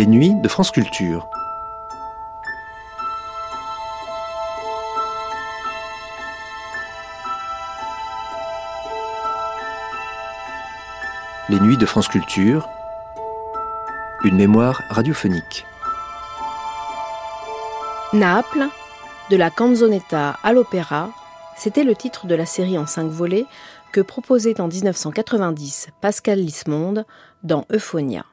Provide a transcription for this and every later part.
Les nuits de France Culture. Les nuits de France Culture. Une mémoire radiophonique. Naples, de la canzonetta à l'opéra, c'était le titre de la série en cinq volets que proposait en 1990 Pascal Lismonde dans Euphonia.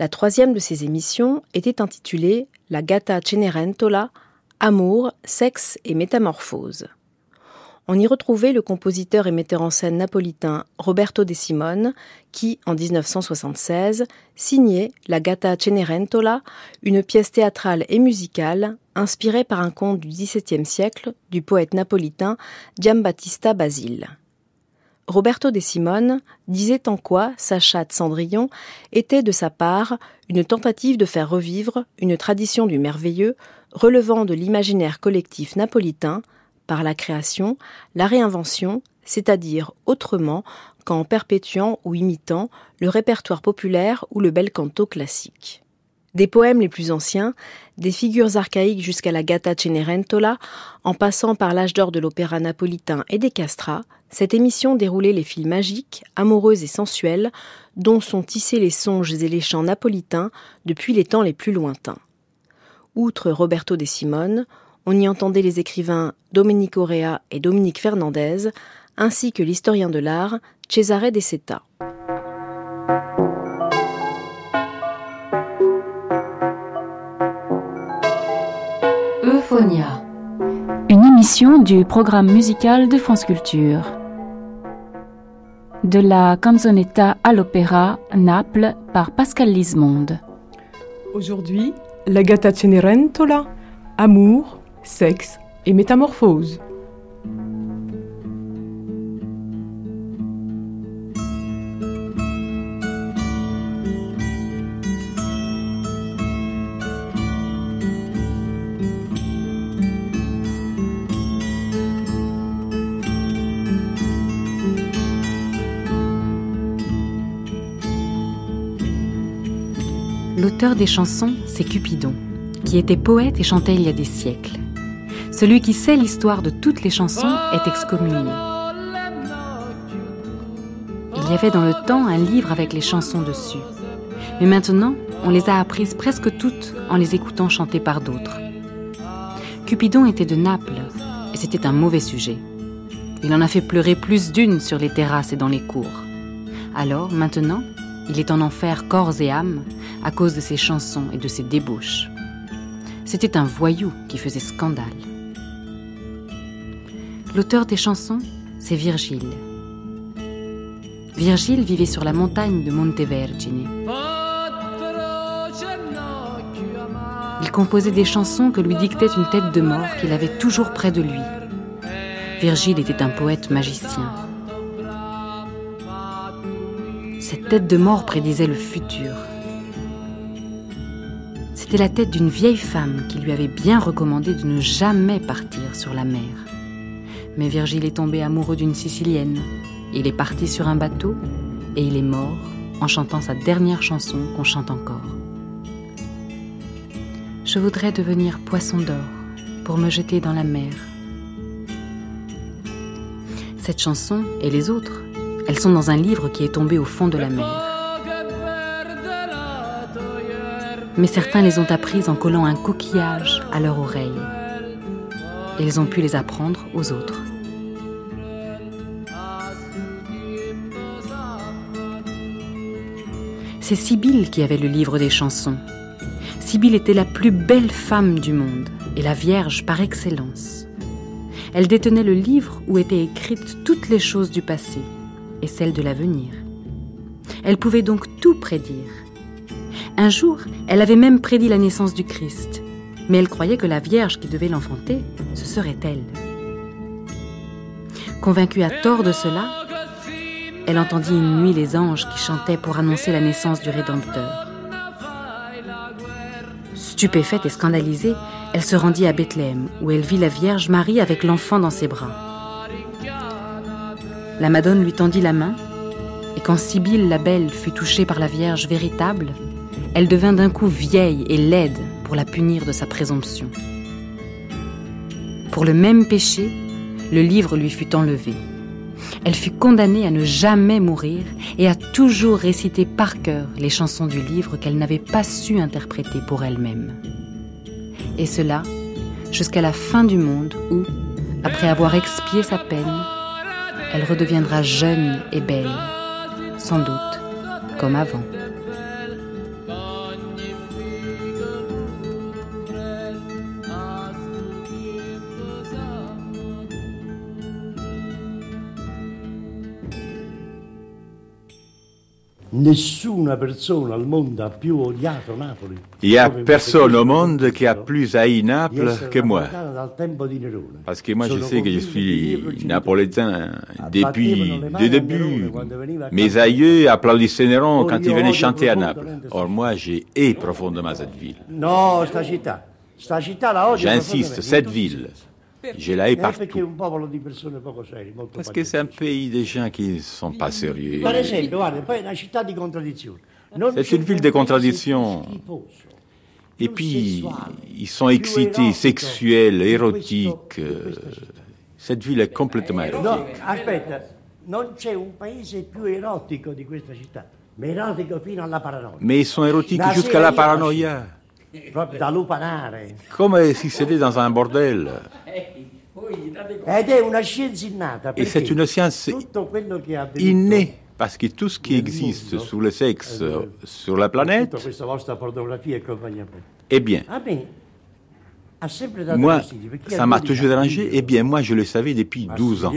La troisième de ces émissions était intitulée La Gata Cenerentola, Amour, sexe et métamorphose. On y retrouvait le compositeur et metteur en scène napolitain Roberto De Simone, qui, en 1976, signait La Gata Cenerentola, une pièce théâtrale et musicale inspirée par un conte du XVIIe siècle du poète napolitain Giambattista Basile. Roberto De Simone disait en quoi sa chatte Cendrillon était de sa part une tentative de faire revivre une tradition du merveilleux relevant de l'imaginaire collectif napolitain par la création, la réinvention, c'est-à-dire autrement qu'en perpétuant ou imitant le répertoire populaire ou le bel canto classique. Des poèmes les plus anciens, des figures archaïques jusqu'à la Gatta Cenerentola, en passant par l'âge d'or de l'opéra napolitain et des castras, cette émission déroulait les fils magiques, amoureux et sensuels, dont sont tissés les songes et les chants napolitains depuis les temps les plus lointains. Outre Roberto De Simone, on y entendait les écrivains Domenico Rea et Dominique Fernandez, ainsi que l'historien de l'art Cesare De Seta. Une émission du programme musical de France Culture. De la canzonetta à l'opéra Naples par Pascal Lismonde. Aujourd'hui, la Gatta Cenerentola, Amour, sexe et métamorphose. Des chansons, c'est Cupidon, qui était poète et chantait il y a des siècles. Celui qui sait l'histoire de toutes les chansons est excommunié. Il y avait dans le temps un livre avec les chansons dessus. Mais maintenant, on les a apprises presque toutes en les écoutant chanter par d'autres. Cupidon était de Naples, et c'était un mauvais sujet. Il en a fait pleurer plus d'une sur les terrasses et dans les cours. Alors, maintenant, il est en enfer corps et âme à cause de ses chansons et de ses débauches. C'était un voyou qui faisait scandale. L'auteur des chansons, c'est Virgile. Virgile vivait sur la montagne de Montevergine. Il composait des chansons que lui dictait une tête de mort qu'il avait toujours près de lui. Virgile était un poète magicien. Cette tête de mort prédisait le futur. C'était la tête d'une vieille femme qui lui avait bien recommandé de ne jamais partir sur la mer. Mais Virgile est tombé amoureux d'une Sicilienne. Il est parti sur un bateau et il est mort en chantant sa dernière chanson qu'on chante encore. Je voudrais devenir poisson d'or pour me jeter dans la mer. Cette chanson et les autres, elles sont dans un livre qui est tombé au fond de la mer. Mais certains les ont apprises en collant un coquillage à leur oreille. Et ils ont pu les apprendre aux autres. C'est Sibylle qui avait le livre des chansons. Sibylle était la plus belle femme du monde et la Vierge par excellence. Elle détenait le livre où étaient écrites toutes les choses du passé et celles de l'avenir. Elle pouvait donc tout prédire. Un jour, elle avait même prédit la naissance du Christ, mais elle croyait que la Vierge qui devait l'enfanter, ce serait elle. Convaincue à tort de cela, elle entendit une nuit les anges qui chantaient pour annoncer la naissance du Rédempteur. Stupéfaite et scandalisée, elle se rendit à Bethléem, où elle vit la Vierge Marie avec l'enfant dans ses bras. La Madone lui tendit la main, et quand Sibylle la Belle fut touchée par la Vierge véritable, elle devint d'un coup vieille et laide pour la punir de sa présomption. Pour le même péché, le livre lui fut enlevé. Elle fut condamnée à ne jamais mourir et à toujours réciter par cœur les chansons du livre qu'elle n'avait pas su interpréter pour elle-même. Et cela jusqu'à la fin du monde où, après avoir expié sa peine, elle redeviendra jeune et belle, sans doute comme avant. Nessuna persona al mondo ha più odiato Napoli. Il n'y a personne au monde qui a plus haï Naples que moi. Parce que moi, je sais que je suis napolitain depuis le début. Mes aïeux applaudissaient Néron quand il venait chanter à Naples. Or, moi, j'ai hais profondément cette ville. No, sta città. Sta città la odio J'insiste, cette ville. Je la hais perché è partout. Parce que c'est un pays des gens qui ne sont pas sérieux. C'est une ville de contradictions. Et puis, ils sont excités, sexuels, érotiques. euh. Cette ville est complètement érotique. No, aspetta, non c'è un paese più erotico di questa città, ma erotico fino alla paranoia. Mais ils sont érotiques jusqu'à la paranoïa. Proprio da lupanare. Comme si c'était dans un bordel? Ed è una scienza innata. Et c'est une science innée. Parce que tout ce qui existe sur le sexe sur la planète, e eh bien, A me ha sempre dato moi, ça m'a 12 toujours dérangé. Eh bien, moi, je le savais depuis 12 ans.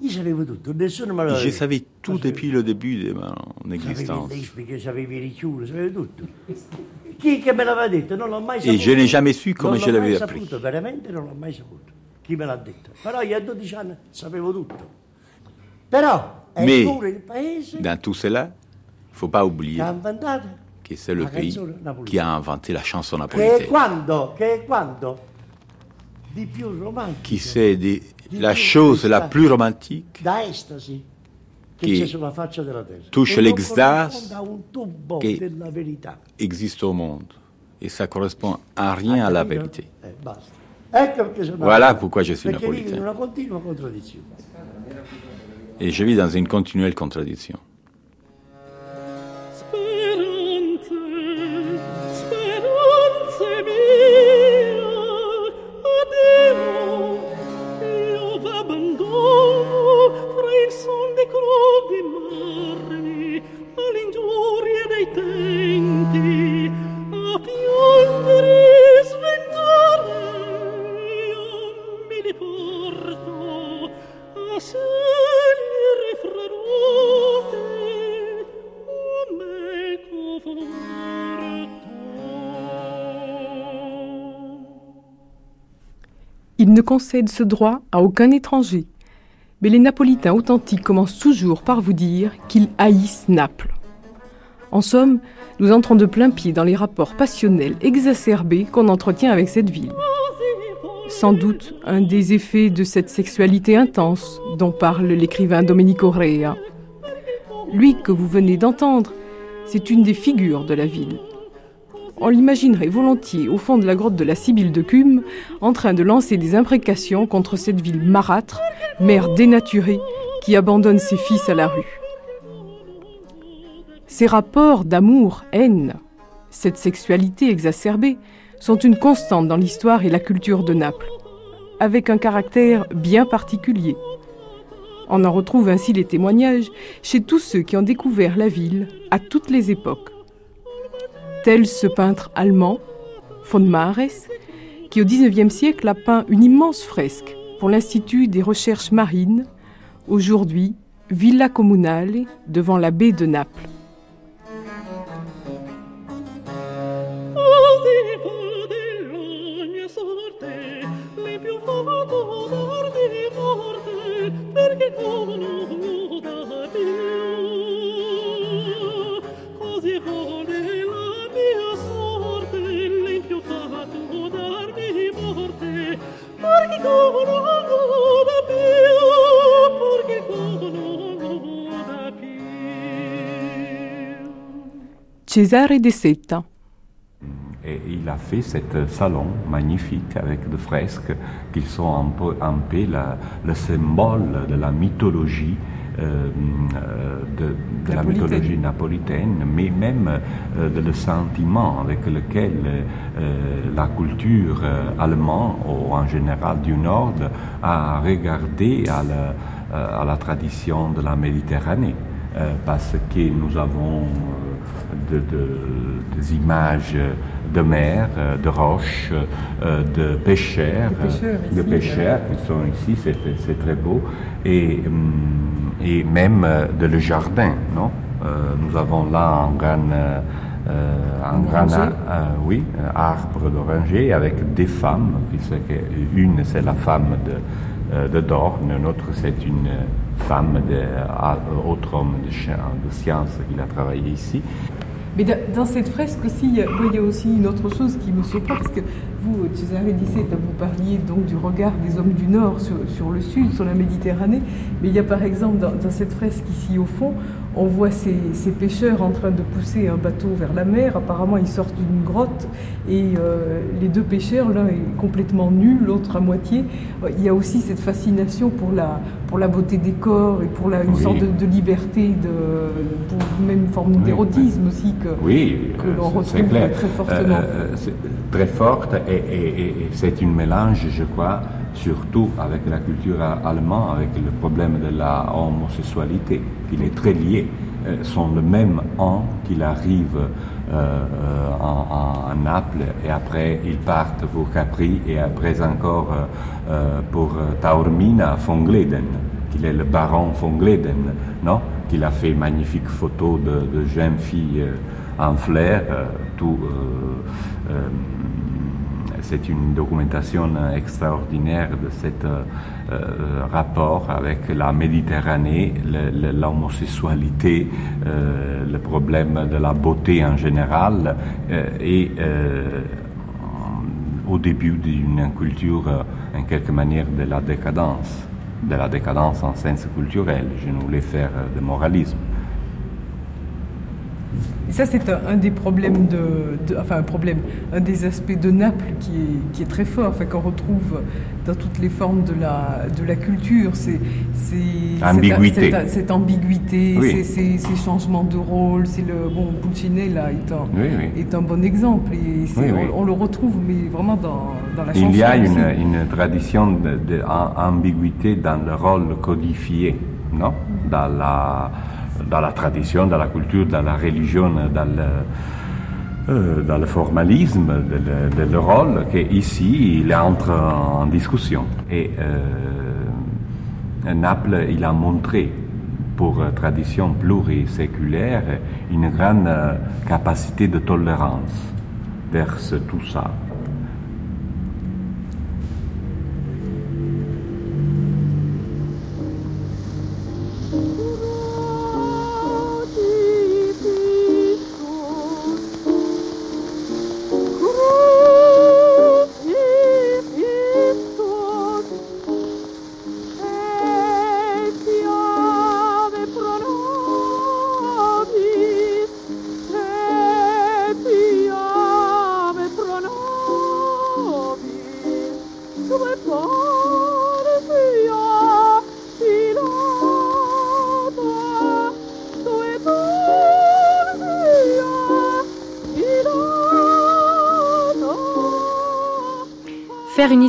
Nessuno me lo Je savais tout depuis le début de mon existence. le lesbiche, sapevi i riccioli, sapevi tutto. Chi che me l'aveva detto? Non l'ho mai Et saputo. je n'ai jamais su come non je l'avais appris. saputo, veramente non l'ho mai saputo. Chi me l'ha detto? Però io a 12 anni sapevo tutto. Però è Mais pure il paese dans tout cela, il ne faut pas oublier que c'est le pays qui a inventé la chanson è napolitaine. quando, che quando di più romantico. Qui di la chose la plus romantique terra. touche l'extase verità. existe au monde. Et ça correspond à rien à la vérité. Eh, Voilà pourquoi je suis napolitain. Et je vis dans une continuelle contradiction. Ne concède ce droit à aucun étranger. Mais les Napolitains authentiques commencent toujours par vous dire qu'ils haïssent Naples. En somme, nous entrons de plein pied dans les rapports passionnels exacerbés qu'on entretient avec cette ville. Sans doute un des effets de cette sexualité intense dont parle l'écrivain Domenico Rea. Lui que vous venez d'entendre, c'est une des figures de la ville. On l'imaginerait volontiers au fond de la grotte de la Sibylle de Cume, en train de lancer des imprécations contre cette ville marâtre, mère dénaturée, qui abandonne ses fils à la rue. Ces rapports d'amour-haine, cette sexualité exacerbée, sont une constante dans l'histoire et la culture de Naples, avec un caractère bien particulier. On en retrouve ainsi les témoignages chez tous ceux qui ont découvert la ville à toutes les époques tel ce peintre allemand, von Mares, qui au XIXe siècle a peint une immense fresque pour l'Institut des recherches marines, aujourd'hui Villa Comunale, devant la baie de Naples. Cesare de Seta. Et il a fait ce salon magnifique avec des fresques qui sont un peu, un peu le symbole de la mythologie euh, de, de la mythologie napolitaine, mais même euh, de le sentiment avec lequel euh, la culture allemande, ou en général du Nord, a regardé à la, à la tradition de la Méditerranée. parce que nous avons de, des images de mer, de roches, de pêcheurs, de pêcheurs, qui sont ici, c'est très beau, et, hum, et même de le jardin, non? Nous avons là un grand, un grand oui, arbre d'oranger avec des femmes, une c'est la femme de, de Dorn, l'autre c'est une femme, de, autre homme de, de science qui a travaillé ici. Mais dans cette fresque aussi, il y, a, aussi une autre chose qui me surprend, parce que vous, César Dissé, vous parliez donc du regard des hommes du Nord sur, le Sud, sur la Méditerranée, mais il y a par exemple dans cette fresque ici au fond, on voit ces, pêcheurs en train de pousser un bateau vers la mer. Apparemment, ils sortent d'une grotte et euh, les deux pêcheurs, l'un est complètement nu, l'autre à moitié. Il y a aussi cette fascination pour la, pour la beauté des corps et pour la, une sorte de, liberté, de, pour même une forme d'érotisme aussi que, oui, que l'on retrouve clair. très fortement. Euh, euh, très forte et, c'est une mélange, je crois, surtout avec la culture allemande, avec le problème de la homosexualité, qui est très lié, euh, sont le même an qu'il arrive euh, euh, en, Naples et après ils partent pour Capri et après encore pour Taormina von Gleden, qu'il est le baron von Gleden, non? Qu'il a fait magnifique photo de, de jeunes filles en flair, tout c'est une documentation extraordinaire de ce euh, euh, rapport avec la Méditerranée, l'homosexualité, euh, le problème de la beauté en général et au début d'une culture, en quelque manière, de la décadence, de la décadence en sens culturel. Je ne voulais faire de moralisme. Et ça, c'est un, des problèmes de, enfin un problème, un des aspects de Naples qui est, qui est très fort, enfin qu'on retrouve dans toutes les formes de la, de la culture. C'est ambiguïté. Cette, cette, ambiguïté, ces, ces, changements de rôle. C'est le bon Pulcinella est un, est un bon exemple. Et on, le retrouve, mais vraiment dans, dans la chanson. Il y a une, une tradition d'ambiguïté dans le rôle codifié, non? Dans la dans la tradition, dans la culture, dans la religion, dans le, euh, dans le formalisme de, le, rôle, qu'ici, il entre en discussion. Et euh, Naples, il a montré, pour tradition pluriséculaire, une grande euh, capacité de tolérance vers tout ça.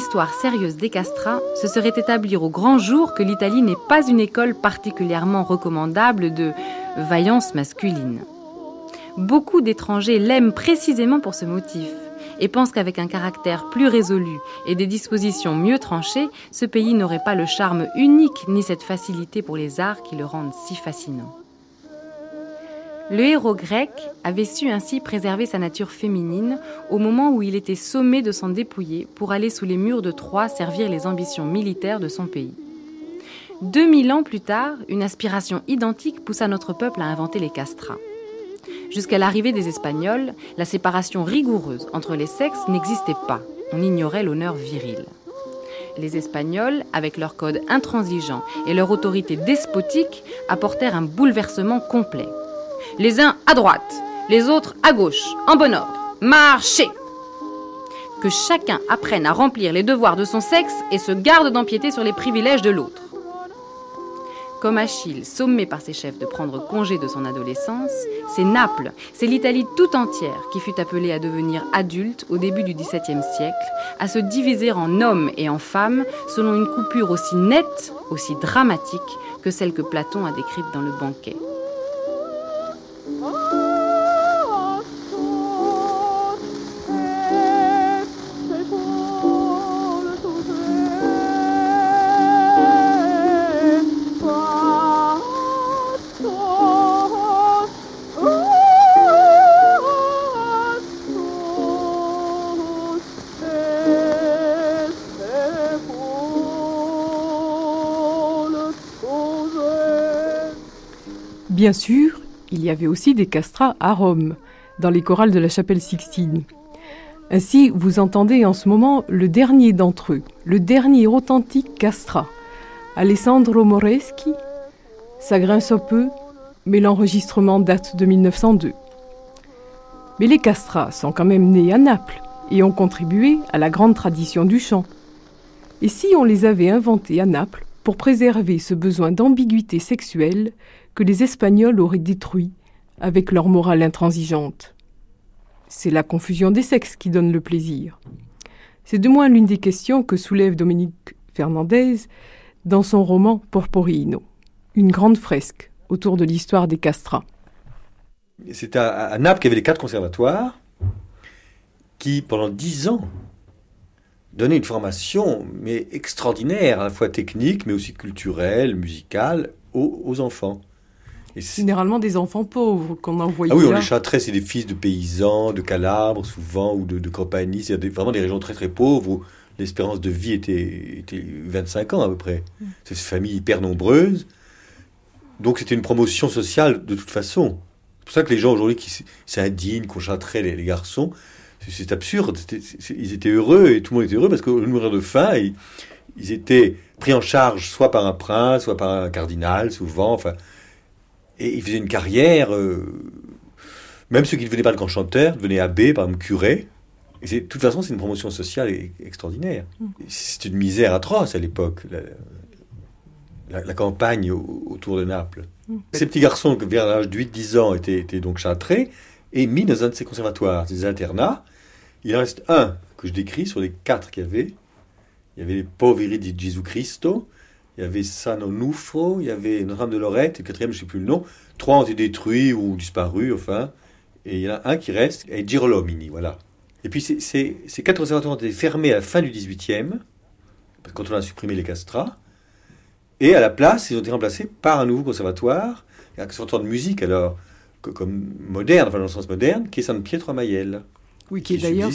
Histoire sérieuse des castrats, ce serait établir au grand jour que l'Italie n'est pas une école particulièrement recommandable de vaillance masculine. Beaucoup d'étrangers l'aiment précisément pour ce motif, et pense qu'avec un caractère plus résolu et des dispositions mieux tranchées, ce pays n'aurait pas le charme unique ni cette facilité pour les arts qui le rendent si fascinant. Le héros grec avait su ainsi préserver sa nature féminine au moment où il était sommé de s'en dépouiller pour aller sous les murs de Troie servir les ambitions militaires de son pays. 2000 ans plus tard, une aspiration identique poussa notre peuple à inventer les castrats. Jusqu'à l'arrivée des Espagnols, la séparation rigoureuse entre les sexes n'existait pas. On ignorait l'honneur viril. Les Espagnols, avec leur code intransigeant et leur autorité despotique, apportèrent un bouleversement complet. Les uns à droite, les autres à gauche, en bon ordre. Marchez Que chacun apprenne à remplir les devoirs de son sexe et se garde d'empiéter sur les privilèges de l'autre. Comme Achille, sommé par ses chefs de prendre congé de son adolescence, c'est Naples, c'est l'Italie tout entière qui fut appelée à devenir adulte au début du XVIIe siècle, à se diviser en hommes et en femmes selon une coupure aussi nette, aussi dramatique que celle que Platon a décrite dans le banquet. Bien sûr, il y avait aussi des castrats à Rome, dans les chorales de la chapelle Sixtine. Ainsi, vous entendez en ce moment le dernier d'entre eux, le dernier authentique castrat, Alessandro Moreschi. Ça grince un peu, mais l'enregistrement date de 1902. Mais les castrats sont quand même nés à Naples et ont contribué à la grande tradition du chant. Et si on les avait inventés à Naples pour préserver ce besoin d'ambiguïté sexuelle que les Espagnols auraient détruit avec leur morale intransigeante. C'est la confusion des sexes qui donne le plaisir. C'est de moins l'une des questions que soulève Dominique Fernandez dans son roman Porporino, une grande fresque autour de l'histoire des castrats. C'est à, Naples qu'il y avait les quatre conservatoires qui, pendant dix ans, donnaient une formation mais extraordinaire, à la fois technique, mais aussi culturelle, musicale, aux enfants. Généralement des enfants pauvres qu'on envoyait. Ah oui, on les châtrait, c'est des fils de paysans, de Calabre souvent, ou de, de compagnie. C'est vraiment des régions très très pauvres où l'espérance de vie était, était 25 ans à peu près. Mm. C'est une famille hyper nombreuse. Donc c'était une promotion sociale de toute façon. C'est pour ça que les gens aujourd'hui qui s'indignent, qu'on châterait les, garçons, c'est absurde. ils étaient heureux et tout le monde était heureux parce qu'au mourir de faim, ils, ils, étaient pris en charge soit par un prince, soit par un cardinal, souvent. Enfin, et il faisait une carrière. Euh, même ceux qui ne devenaient pas de grands chanteurs devenaient abbés, par exemple curés. Et de toute façon, c'est une promotion sociale extraordinaire. Mm. C'est une misère atroce à l'époque, la, campagne autour de Naples. Mm. Ces petits garçons, vers l'âge de 8-10 ans, étaient, étaient, donc châtrés et mis dans un de ces conservatoires, des internats. Il en reste un que je décris sur les quatre qu'il y avait. Il y avait les Poveri di Gesù Cristo, il y avait San Onufo, il y avait Notre-Dame de Lorette, et le quatrième, je ne sais plus le nom. Trois ont été détruits ou disparus, enfin. Et il y en a un qui reste, et Girolomini, voilà. Et puis ces, quatre conservatoires ont été fermés à la fin du 18e, quand on a supprimé les castrats. Et à la place, ils ont été remplacés par un nouveau conservatoire, un conservatoire de musique, alors, comme moderne, enfin dans le sens moderne, qui est San Pietro a Maielle. Oui, qui, est d'ailleurs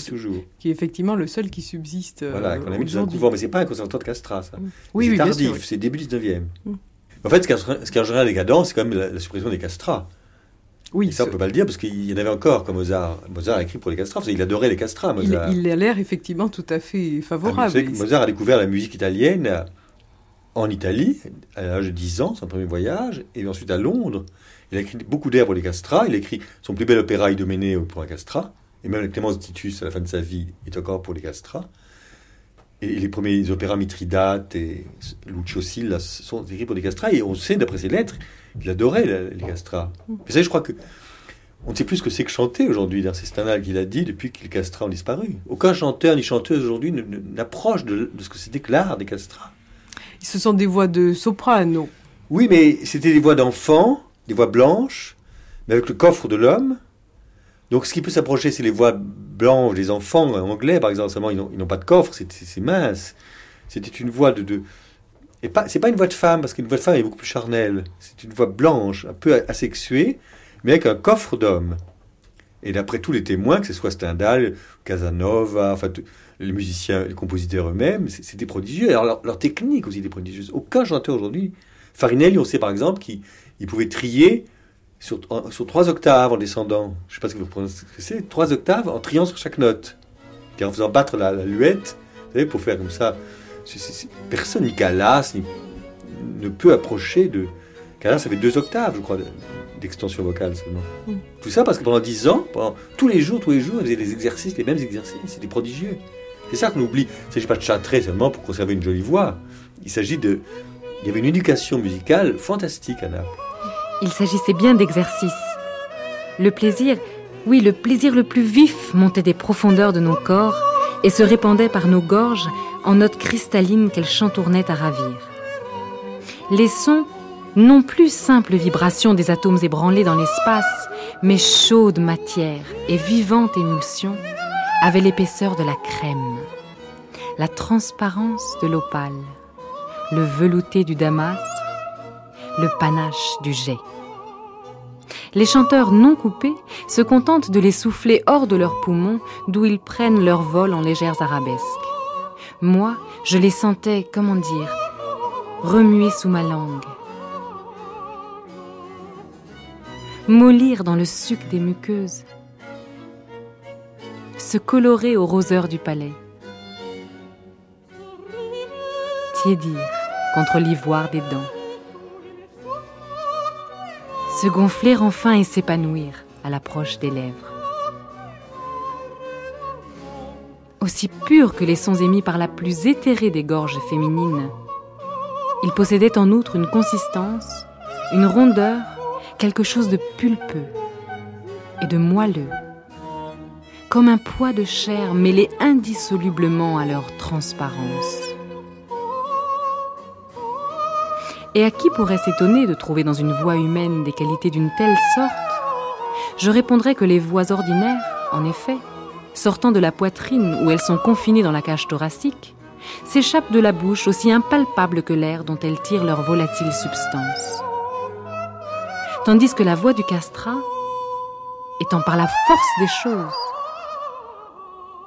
qui est effectivement le seul qui subsiste. Euh, voilà, qu'on a mis dans un couvent, mais c'est pas un conservatoire de Castra, ça. Oui, c'est tardif, c'est début 19e. Mm. En fait, ce qui a général décadent, c'est quand même la, suppression des castrats. Oui. Et ça, on peut pas le dire parce qu'il y en avait encore quand Mozart. Mozart a écrit pour les castrats, parce qu'il adorait les castrats, Mozart. Il, a l'air effectivement tout à fait favorable. Ah, vous savez que Mozart a découvert la musique italienne en Italie, à l'âge de 10 ans, son premier voyage, et ensuite à Londres. Il a écrit beaucoup d'airs pour les castrats. Il a écrit son plus bel opéra, Idoménée, pour un castrat et même Clémence Titus, à la fin de sa vie, est encore pour les castrats. Et les premiers opéras Mithridate et Lucio Silla sont écrits pour des castrats. Et on sait, d'après ses lettres, qu'il adorait les castrats. Vous savez, je crois que on ne sait plus ce que c'est que chanter aujourd'hui. C'est Stendhal qui l'a dit depuis que les castrats ont disparu. Aucun chanteur ni chanteuse aujourd'hui n'approche de, ce que c'était que l'art des castrats. Ce sont des voix de soprano. Oui, mais c'était des voix d'enfants, des voix blanches, mais avec le coffre de l'homme Donc ce qui peut s'approcher, c'est les voix blanches des enfants anglais, par exemple, seulement ils n'ont pas de coffre, c'est mince. C'était une voix de... de... Et pas, c'est pas une voix de femme, parce qu'une voix de femme est beaucoup plus charnelle. C'est une voix blanche, un peu asexuée, mais avec un coffre d'homme. Et d'après tous les témoins, que ce soit Stendhal, Casanova, enfin, les musiciens, les compositeurs eux-mêmes, c'était prodigieux. Alors leur, technique aussi était prodigieuse. Aucun chanteur aujourd'hui, Farinelli, on sait par exemple qu'il pouvait trier sur, sur, trois octaves en descendant. Je ne sais pas ce que vous prenez, ce que c'est, trois octaves en triant sur chaque note. Et en faisant battre la, luette, vous savez, pour faire comme ça. personne, ni Calas, ne peut approcher de. Calas avait deux octaves, je crois, d'extension vocale seulement. Mm. Tout ça parce que pendant dix ans, pendant, tous les jours, tous les jours, il faisait des exercices, les mêmes exercices, c'était prodigieux. C'est ça qu'on oublie. Il ne s'agit pas de chantrer seulement pour conserver une jolie voix. Il s'agit de. Il y avait une éducation musicale fantastique à Naples. Il s'agissait bien d'exercice. Le plaisir, oui, le plaisir le plus vif montait des profondeurs de nos corps et se répandait par nos gorges en notes cristallines qu'elles chantournaient à ravir. Les sons, non plus simples vibrations des atomes ébranlés dans l'espace, mais chaude matière et vivante émulsion, avaient l'épaisseur de la crème, la transparence de l'opale, le velouté du damas, le panache du jet. Les chanteurs non coupés se contentent de les souffler hors de leurs poumons, d'où ils prennent leur vol en légères arabesques. Moi, je les sentais, comment dire, remuer sous ma langue, mollir dans le suc des muqueuses, se colorer aux roseurs du palais, tiédir contre l'ivoire des dents se gonfler enfin et s'épanouir à l'approche des lèvres. Aussi pur que les sons émis par la plus éthérée des gorges féminines, il possédait en outre une consistance, une rondeur, quelque chose de pulpeux et de moelleux, comme un poids de chair mêlé indissolublement à leur transparence. Et à qui pourrait s'étonner de trouver dans une voix humaine des qualités d'une telle sorte? Je répondrais que les voix ordinaires, en effet, sortant de la poitrine où elles sont confinées dans la cage thoracique, s'échappent de la bouche aussi impalpable que l'air dont elles tirent leur volatile substance. Tandis que la voix du castrat, étant par la force des choses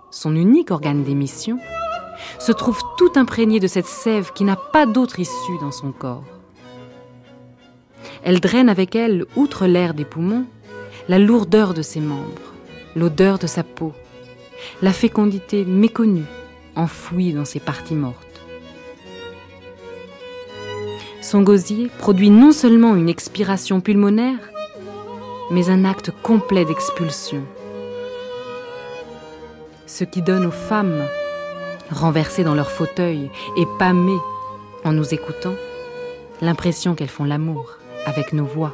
son unique organe d'émission, se trouve tout imprégné de cette sève qui n'a pas d'autre issue dans son corps. Elle draine avec elle, outre l'air des poumons, la lourdeur de ses membres, l'odeur de sa peau, la fécondité méconnue, enfouie dans ses parties mortes. Son gosier produit non seulement une expiration pulmonaire, mais un acte complet d'expulsion. Ce qui donne aux femmes, renversées dans leur fauteuil et pâmées en nous écoutant, l'impression qu'elles font l'amour avec nos voix.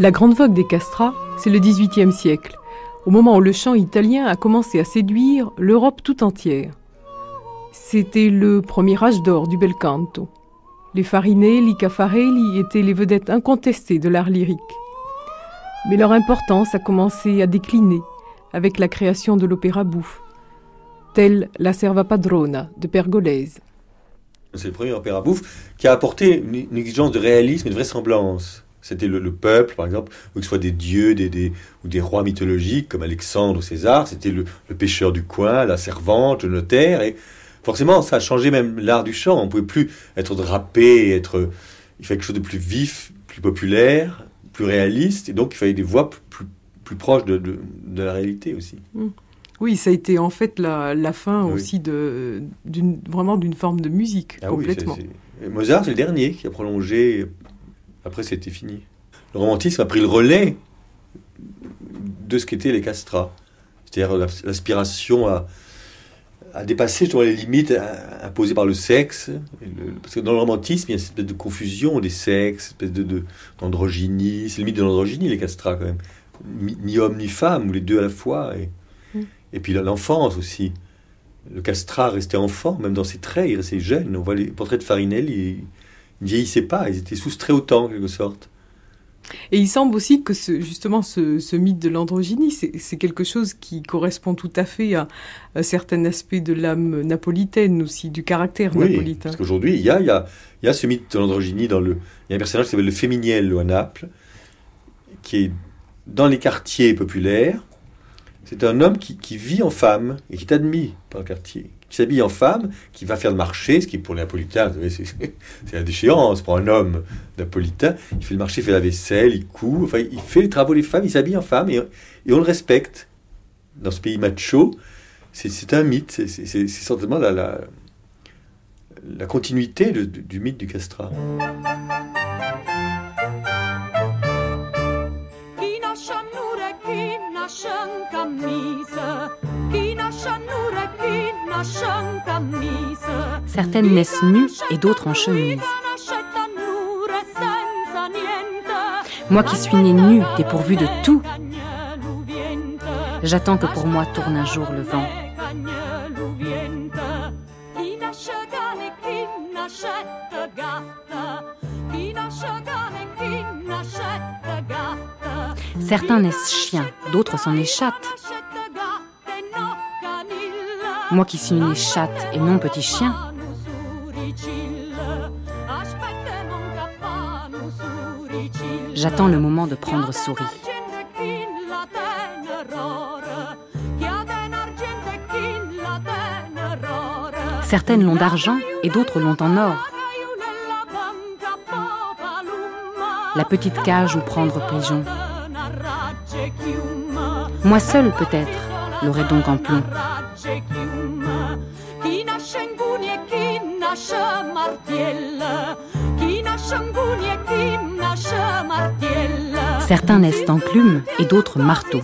La grande vogue des castrats, c'est le XVIIIe siècle, au moment où le chant italien a commencé à séduire l'Europe tout entière. C'était le premier âge d'or du bel canto. Les Farinelli, Caffarelli étaient les vedettes incontestées de l'art lyrique. Mais leur importance a commencé à décliner avec la création de l'opéra bouffe, telle La Serva Padrona de Pergolese. C'est le premier opéra bouffe qui a apporté une, exigence de réalisme et de vraisemblance. C'était le, peuple, par exemple, ou que ce soit des dieux ou des rois mythologiques comme Alexandre ou César. C'était le, le, pêcheur du coin, la servante, le notaire. Et forcément, ça a changé même l'art du chant. On ne pouvait plus être drapé, être. Il fallait quelque chose de plus vif, plus populaire, plus réaliste. Et donc, il fallait des voix plus, plus, proches de, de, la réalité aussi. Mmh. Oui, ça a été en fait la, la fin aussi de, d'une, vraiment d'une forme de musique, ah complètement. Oui, Mozart, c'est le dernier qui a prolongé. Après, c'était fini. Le romantisme a pris le relais de ce qu'étaient les castrats. C'est-à-dire l'aspiration à, à dépasser justement les limites euh, imposées par le sexe. parce que dans le romantisme, il y a une espèce de confusion des sexes, une espèce de, d'androgynie. C'est le mythe de l'androgynie, les castrats, quand même. Ni, homme ni femme, ou les deux à la fois. Et, mm. et puis l'enfance aussi. Le castrat restait enfant, même dans ses traits, il restait jeune. On voit les portraits de Farinel, ils ne vieillissaient pas, ils étaient soustraits au temps, en quelque sorte. Et il semble aussi que ce, justement ce, mythe de l'androgynie, c'est quelque chose qui correspond tout à fait à, un certain aspect de l'âme napolitaine aussi, du caractère oui, napolitain. Parce qu'aujourd'hui, il y a, y, a, y a, ce mythe de l'androgynie dans le... Il y a un personnage qui s'appelle le Féminiel à Naples, qui est dans les quartiers populaires. C'est un homme qui, vit en femme et qui est admis par le quartier qui s'habille en femme, qui va faire le marché, ce qui pour les Napolitains, c'est la déchéance pour un homme napolitain. Il fait le marché, il fait la vaisselle, il coud, enfin, il fait les travaux des femmes, il s'habille en femme et, on le respecte. Dans ce pays macho, c'est un mythe, c'est certainement la, continuité du mythe du castrat. Certaines naissent nues et d'autres en chemise. Moi qui suis née nue, dépourvue de tout, j'attends que pour moi tourne un jour le vent. Certains naissent chiens, d'autres s'en échappent. Moi qui suis une chatte et non petit chien. J'attends le moment de prendre souris. Certaines l'ont d'argent et d'autres l'ont en or. La petite cage où prendre pigeon. Moi seul peut-être l'aurais donc en plomb. Certains naissent enclumes et d'autres marteaux.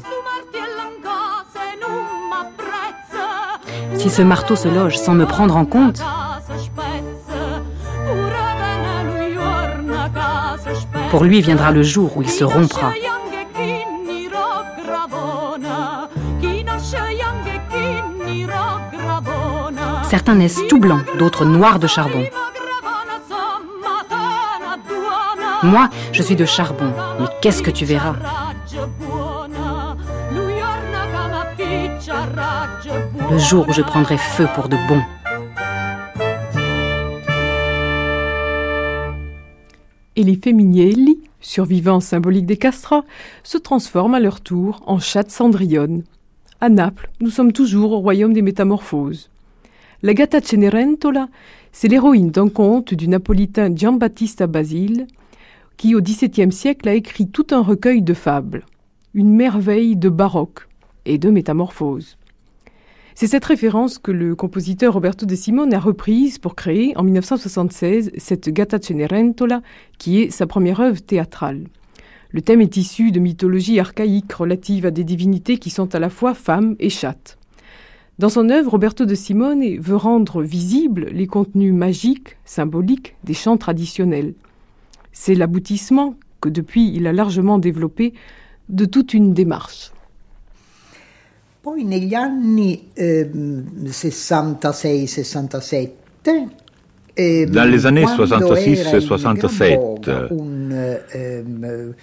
Si ce marteau se loge sans me prendre en compte, pour lui viendra le jour où il se rompra. Certains naissent tout blancs, d'autres noirs de charbon. Moi, je suis de charbon, mais qu'est-ce que tu verras? Le jour où je prendrai feu pour de bon. Et les Feminielli, survivants symboliques des castrats, se transforment à leur tour en chattes cendrillonnes. À Naples, nous sommes toujours au royaume des métamorphoses. La Gatta Cenerentola, c'est l'héroïne d'un conte du napolitain Giambattista Basile, qui au XVIIe siècle a écrit tout un recueil de fables, une merveille de baroque et de métamorphose. C'est cette référence que le compositeur Roberto De Simone a reprise pour créer en 1976 cette Gatta Cenerentola, qui est sa première œuvre théâtrale. Le thème est issu de mythologies archaïques relatives à des divinités qui sont à la fois femmes et chattes. Dans son œuvre, Roberto de Simone veut rendre visibles les contenus magiques, symboliques des chants traditionnels. C'est l'aboutissement que depuis il a largement développé de toute une démarche. Poi negli anni 66-67 eh, Dans les années 66-67, Ehm,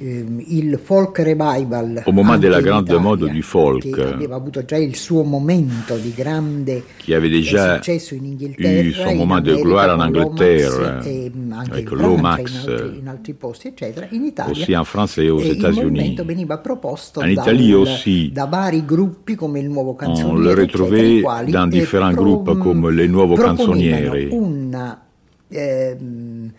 il folk revival au moment della grande mode du folk. che aveva avuto già il suo momento di grande qui avait déjà successo in Inghilterra eu son moment de gloire en Angleterre e avec Lomax in altri, in altri posti eccetera in Italia. aussi en France et aux États-Unis veniva proposto en Italie dal, aussi da vari gruppi come il nuovo canzoniere on le retrouvait dans différents pro, groupes comme les Nuovo Canzonieri una, ehm,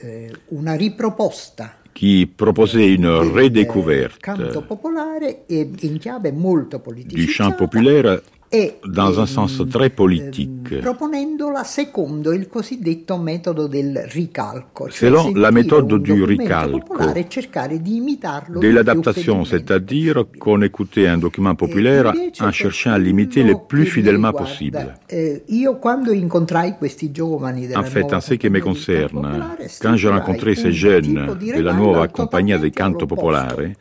eh, una riproposta qui proposait une redécouverte. e du chant populaire e dans un sens très politique, proponendola secondo il cosiddetto metodo del ricalco, cioè selon la méthode du ricalco, e de l'adaptation, c'est-à-dire qu'on écoutait un document populaire en cherchant à l'imiter le plus fidèlement possible. Eh, En fait, en ce qui me concerne, quand j'ai rencontré ces un jeunes de la nuova Compagnia del Canto Popolare,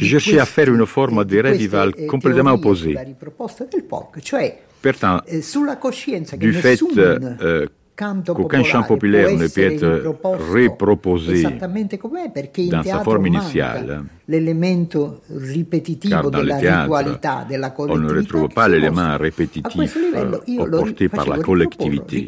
Chercher à faire une forme de revival complètement opposée. Pourtant, du fait euh, qu'aucun chant populaire ne peut être riproposé dans sa forme iniziale, car dans le théâtre, on ne retrouve pas l'élément répétitif apporté euh, par la collectivité.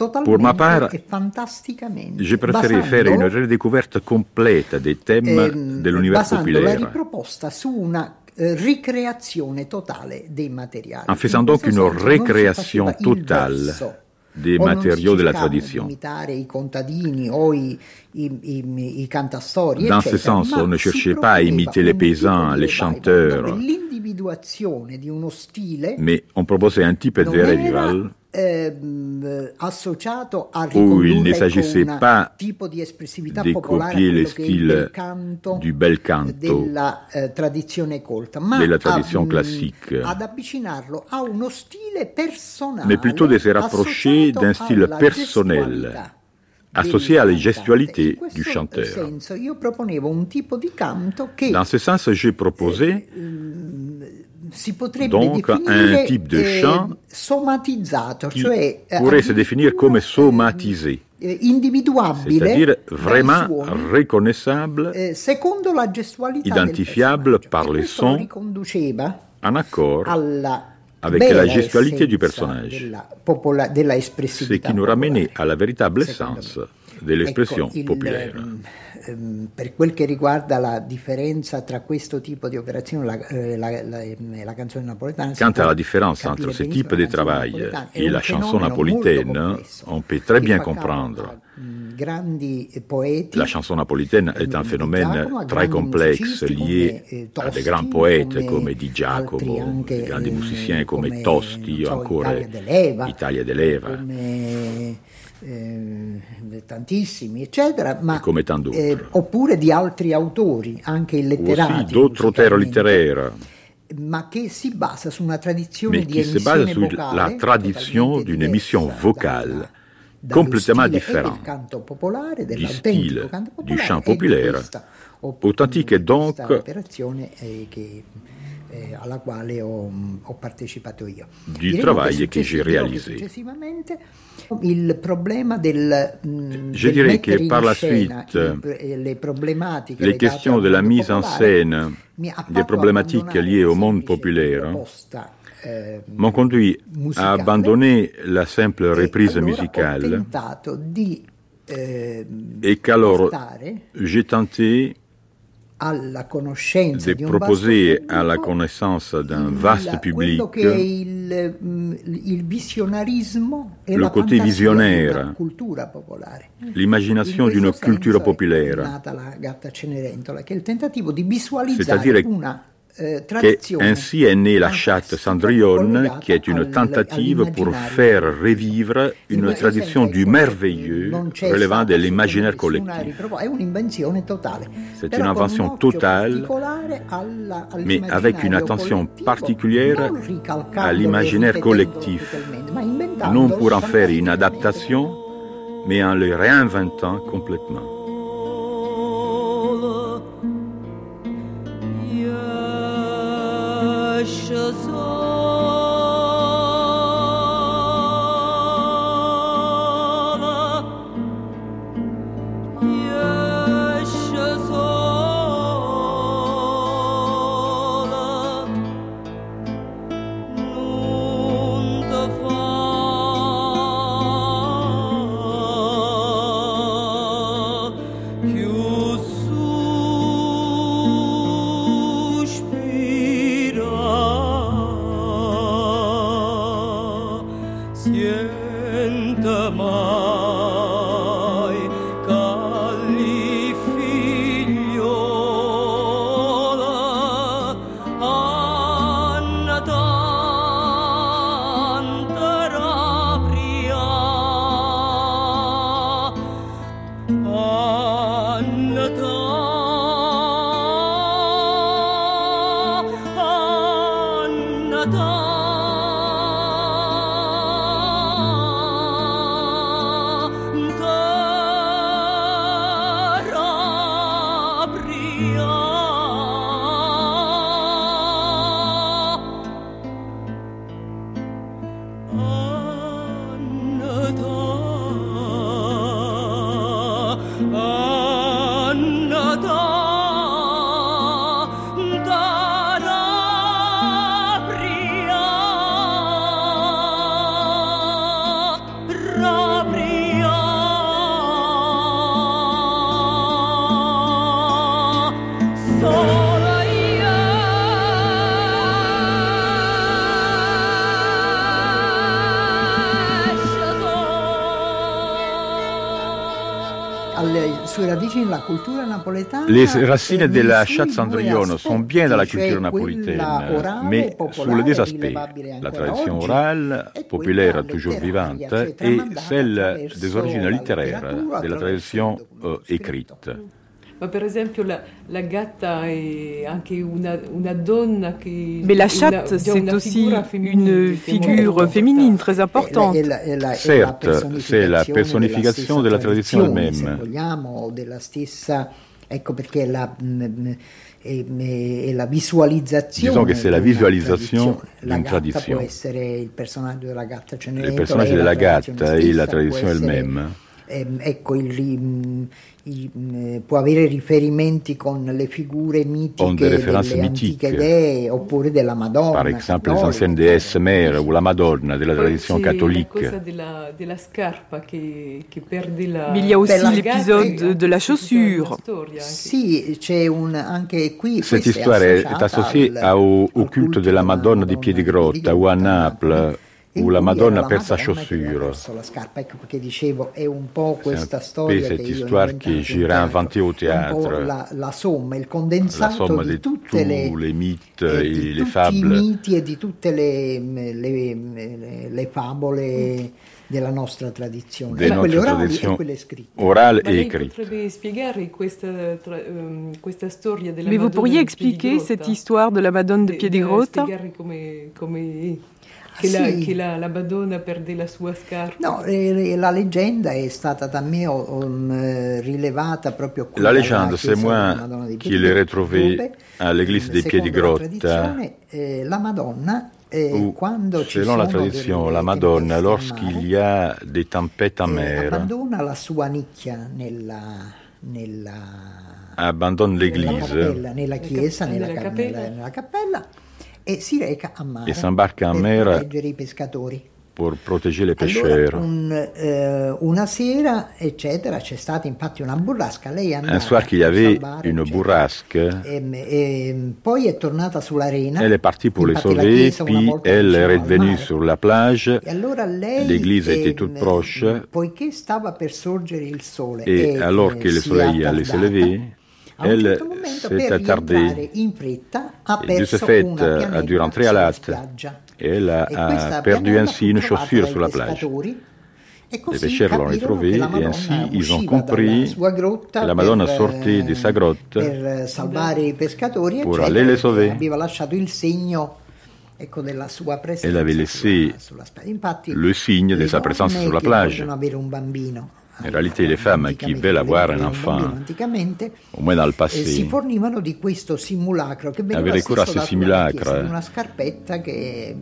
Riproporlo, ricostruendolo totalmente Pour ma part, e fantasticamente J'ai préféré faire une basandolo, redécouverte complète des thèmes ehm, de l'univers basando la populaire, riproposta su una eh, ricreazione totale dei materiali. En faisant In donc questo une senso non si récréation faceva il totale verso, des o non si matériaux de la cercava di tradition. imitare i contadini o i, i, i, i cantastorie Dans ce eccetera, sens, ma on ne si cherchait pas à proponeva imiter les un tipo paysans, di les revival chanteurs, dove l'individuazione di uno stile mais on proposait un type non de era ehm, où il ne s'agissait pas de copier styles canto du bel canto, eh, de la tradition mm, classique, mais plutôt de se rapprocher d'un style personnel, associé à la gestualité du chanteur. Dans ce sens, j'ai proposé si potrebbe donc un type de eh, chant somatizzato, qui cioè eh, pourrait se définir comme somatisé, eh, c'est-à-dire vraiment reconnaissable, secondo la gestualità identifiable del par les E lo sons en accord avec la gestualité du personnage, ce qui nous ramenait à la véritable essence de l'expression populaire. Ehm, per quel che riguarda la differenza tra questo tipo di operazione la, eh, la, la, ehm, la canzone napoletana, à la différence capire entre ce benissimo type la de canzone travail napoletana. è et un la chanson napolitaine, on peut très bien comprendre. a, grandi poeti La chanson napolitaine est un phénomène très complexe lié à des grands poètes comme Di Giacomo, des grands musiciens comme Tosti o ancora Italia dell'Eva, come eh, tantissimi, eccetera, ma, e come tant d'autres. eh, oppure di altri autori, anche Ou illetterati. aussi d'autres auteurs musicalmente, littéraires, Ma che si basa su una tradizione mais di qui se base emissione sur vocale la tradition totalmente d'une émission diversa vocale dalla- dallo complètement stile e différente del canto popolare, du dell'autentico style canto du popolare chant e di populaire, questa op- authentique et donc eh, alla quale ho, ho partecipato io. che que j'ai réalisé. Successivamente il problema del, mh, Je del dirais que par la suite, Les legate questions de la mise en scène des problématiques liées au monde populaire m'ont conduit à abandonner la simple e reprise musicale di et qu'alors portare j'ai tenté alla conoscenza di un proposer à la pubblico connaissance d'un vaste quello public che è il, mm, il visionarismo e Le la côté visionnaire. di una cultura popolare. l'imagination In d'une culture populaire, nata la gatta Cenerentola, che è il tentativo di visualizzare una tradizione. ainsi est née la chatte fantastica Cendrillon, qui est une tentative pour faire revivre une tradition du merveilleux relevant de l'imaginaire collectif. C'est une invention totale, mais avec une attention particulière à l'imaginaire collectif, non pour en faire une adaptation, mais en le réinventant complètement. Più suspira, Les racines de la chatte Cendrillon sont bien dans la culture napolitaine, mais sous deux aspects. La tradition orale, populaire toujours vivante, et celle des origines littéraires, de la tradition euh, écrite. Ma per esempio la, la gatta è anche una, una donna che... Mais la chatte, c'est aussi une figure féminine très importante. Certes, c'est la personnification de la tradition elle-même. Ecco perché la, e la visualizzazione Disons que c'est la visualisation d'une tradition. Della gatta Le personnage de la gatta et la tradition elle-même. Ecco, il, il, può avere riferimenti con le figure mitiche delle antiche dee oppure della Madonna. Par exemple, les anciennes déesses mères ou la Madonna della tradizione cattolique. Della, della scarpa che, che perde la... Il y a aussi l'épisode de la chaussure. Sì, c'è un, anche qui... Cette histoire est associée au, au culte de la Madonna di Piedigrotta ou à Naples la Madonna perd sa chaussure. C'est un peu cette histoire que j'ai inventée au théâtre. La, somme, il condensato de tous les mythes et les fables. miti e di tutte le, le, le, le favole della nostra tradizione, de quelle orali e quelle scritte. Orale et écrite. Mais vous pourriez expliquer cette histoire de la Madone de Piedigrotta? Che, sì. la, che la, la, Madonna perde la sua scarpa. No, eh, la leggenda è stata da me um, rilevata proprio qui. La légende, c'est moi qui l'ai retrouvée à l'église des Piedi Grotta. Eh, la Madonna Où, selon la tradition, la Madonna, lorsqu'il y a des tempêtes amères, abbandona la sua nicchia nella, nella, abandonne l'église, nella, nella chiesa, nella, nella, cappella. E si reca a mare e s'imbarca a mer per proteggere i pescatori. Per proteggere les pêcheurs. Allora, un, eh, una sera, eccetera, c'è stata infatti una burrasca. Lei è andata un soir qu'il y avait une bourrasque. E, e, poi è tornata sull'arena. Elle est partie pour les sauver, puis elle est revenue sur la plage. Allora L'église était toute proche. Poiché stava per sorgere il sole. Et, et alors que le soleil allait se lever. Elle s'est attardée et de ce fait a dû rentrer à l'hâte. Elle a perdu ainsi une chaussure sur la plage. Les pêcheurs l'ont retrouvée et ainsi ils ont compris que la Madonna sortait de sa grotte pour aller les sauver. Elle avait laissé le signe de sa présence sur la plage. In realtà le femmes qui veulent avoir un enfant, au moins dans le passé, avaient recours à ce simulacre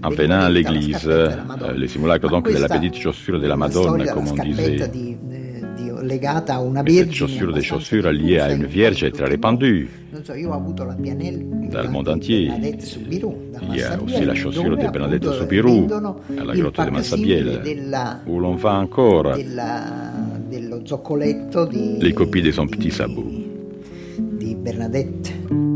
en venant à l'église, le simulacre donc de la petite chaussure de la Madonna, comme on disait. Cette chaussure des chaussures liée à une vierge très répandue dans le monde entier. Il y a aussi la chaussure de Bernadette Soubirou à la grotte de Massabielle, où l'on va encore dello zoccoletto di... Le copie de son petit sabot. Di Bernadette.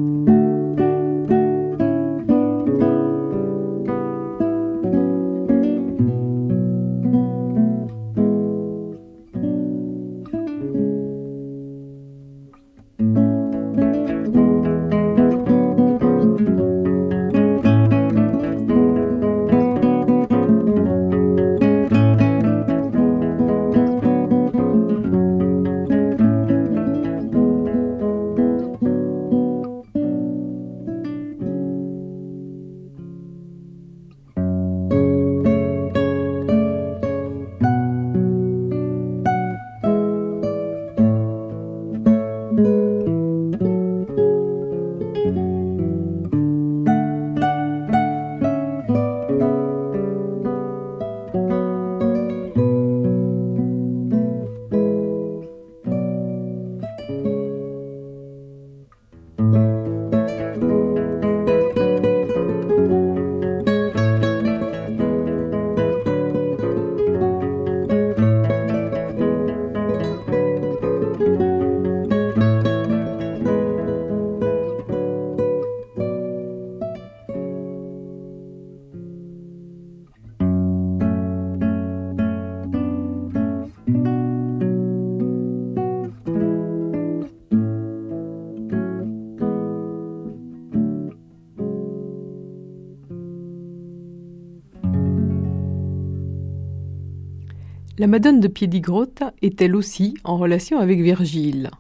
Madone de Piedigrotta est elle aussi en relation avec Virgile?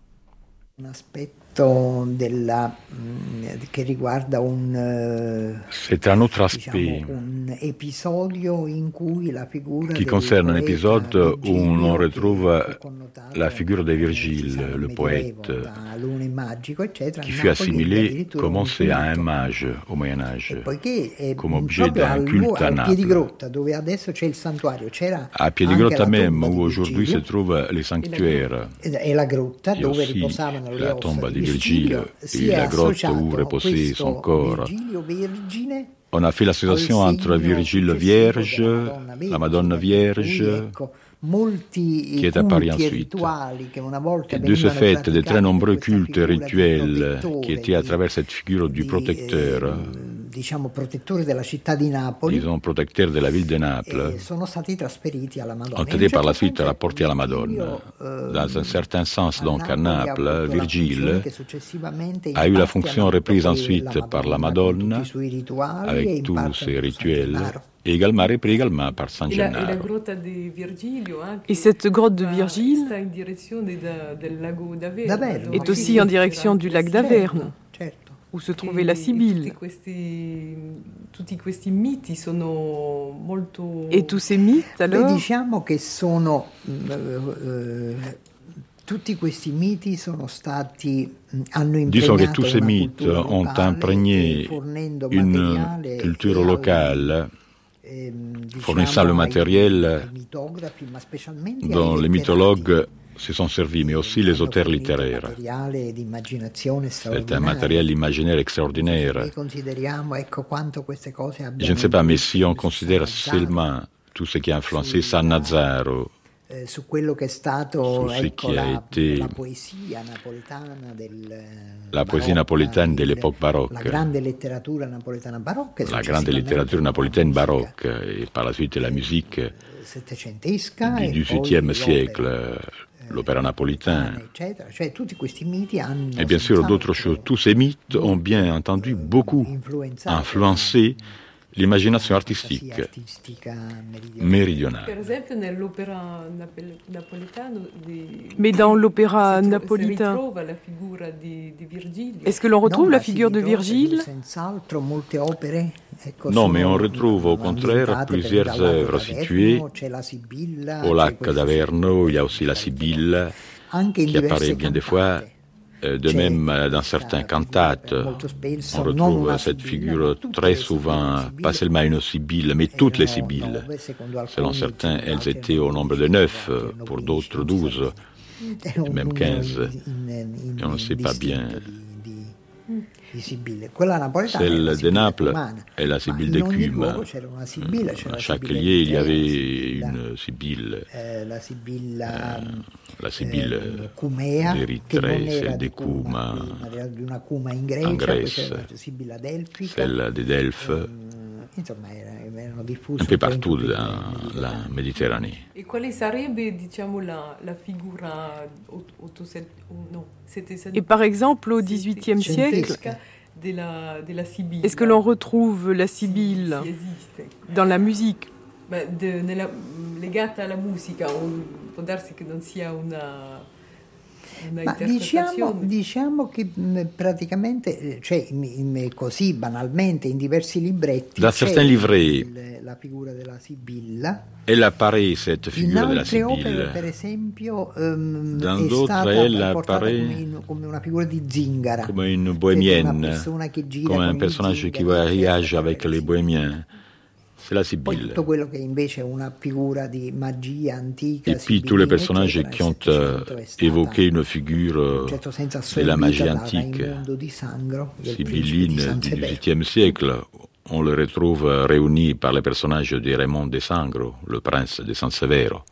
della, mm, che riguarda un, eh, C'est un autre aspect diciamo, un episodio in cui la figura qui concerne un épisode où on retrouve la figure de Virgile, le poète, qui fut assimilé comme c'est à un mage au Moyen Âge, comme objet d'un culte à Naples. À Piedigrotta même, où aujourd'hui se trouvent les sanctuaires, et la grotta dove riposavano la tombe de Virgile et la grotte où reposait son corps. On a fait l'association entre Virgile Vierge, la Madonna Vierge, qui est apparu ensuite. Et de ce fait, de très nombreux cultes rituels qui étaient à travers cette figure du protecteur diciamo, protettori della città di Napoli. Ils ont protecteur de la ville de Naples. Sono stati trasferiti alla Madonna. Ont été par la suite rapportés à la Madonna. Dans un certain sens, donc, à Naples, Virgile a eu la fonction reprise ensuite par la Madonna, avec tous ses rituels. Et également repris également par San Gennaro. Et cette grotte de Virgile est aussi en direction du lac d'Averne où se trouvait la Sibylle. Et tous ces mythes alors Diciamo che sono tutti questi miti sono stati hanno Disons que tous ces mythes ont imprégné une culture locale ehm, fournissant le matériel dont les mythologues se sont servis, mais aussi les auteurs littéraires. C'est un matériel imaginaire extraordinaire. Je ne sais pas, mais si on considère seulement tout ce qui a influencé San Nazaro, su quello che è stato ecco, la, la, poesia napoletana del la poesia napoletana dell'epoca barocca la grande letteratura napoletana barocca la grande letteratura napoletana barocca e par la suite la musique settecentesca du XVIIIe siècle l'opéra napolitain. Et bien sûr, d'autres choses. Tous ces mythes ont bien entendu beaucoup influencé l'imagination artistique méridionale. Mais dans l'opéra napolitain, est-ce que l'on retrouve la figure de Virgile? Non, mais on retrouve au contraire plusieurs œuvres situées au lac d'Averno, il y a aussi la Sibylle qui apparaît bien des fois de même, euh, dans certains cantates, on retrouve cette figure très souvent, pas seulement une sibylle, mais toutes les sibylles. Selon certains, elles étaient au nombre de neuf, pour d'autres douze, même quinze. On ne sait pas bien. Celle de Naples est la Sibylle d'écume. À chaque lieu, il y avait une Sibylle. La Sibylle d'Érythrée, celle en Grèce, celle de Delphes un peu partout dans la Méditerranée. Et quale sarebbe diciamo, la, la figura no, Et par exemple, au XVIIIe siècle, est-ce que l'on retrouve la Sibylle dans la musique? Beh, de, nella, legata alla musica, può darsi che non sia una Ma diciamo, diciamo, che mm, praticamente, cioè, così banalmente, in diversi libretti da certains livrets, il, la figura della Sibilla. Elle apparaît cette figura della Sibilla. Opere, per esempio, um, è stata apparaît come, in, come, una figura di zingara. Come une bohémienne, come un personnage qui voyage avec les bohémiens. C'est la Sibylle. Et puis tous les personnages qui ont évoqué une figure de la magie antique, sibylline du XVIIIe siècle, on le retrouve réuni par les personnages de Raymond de Sangro, le prince de San Severo.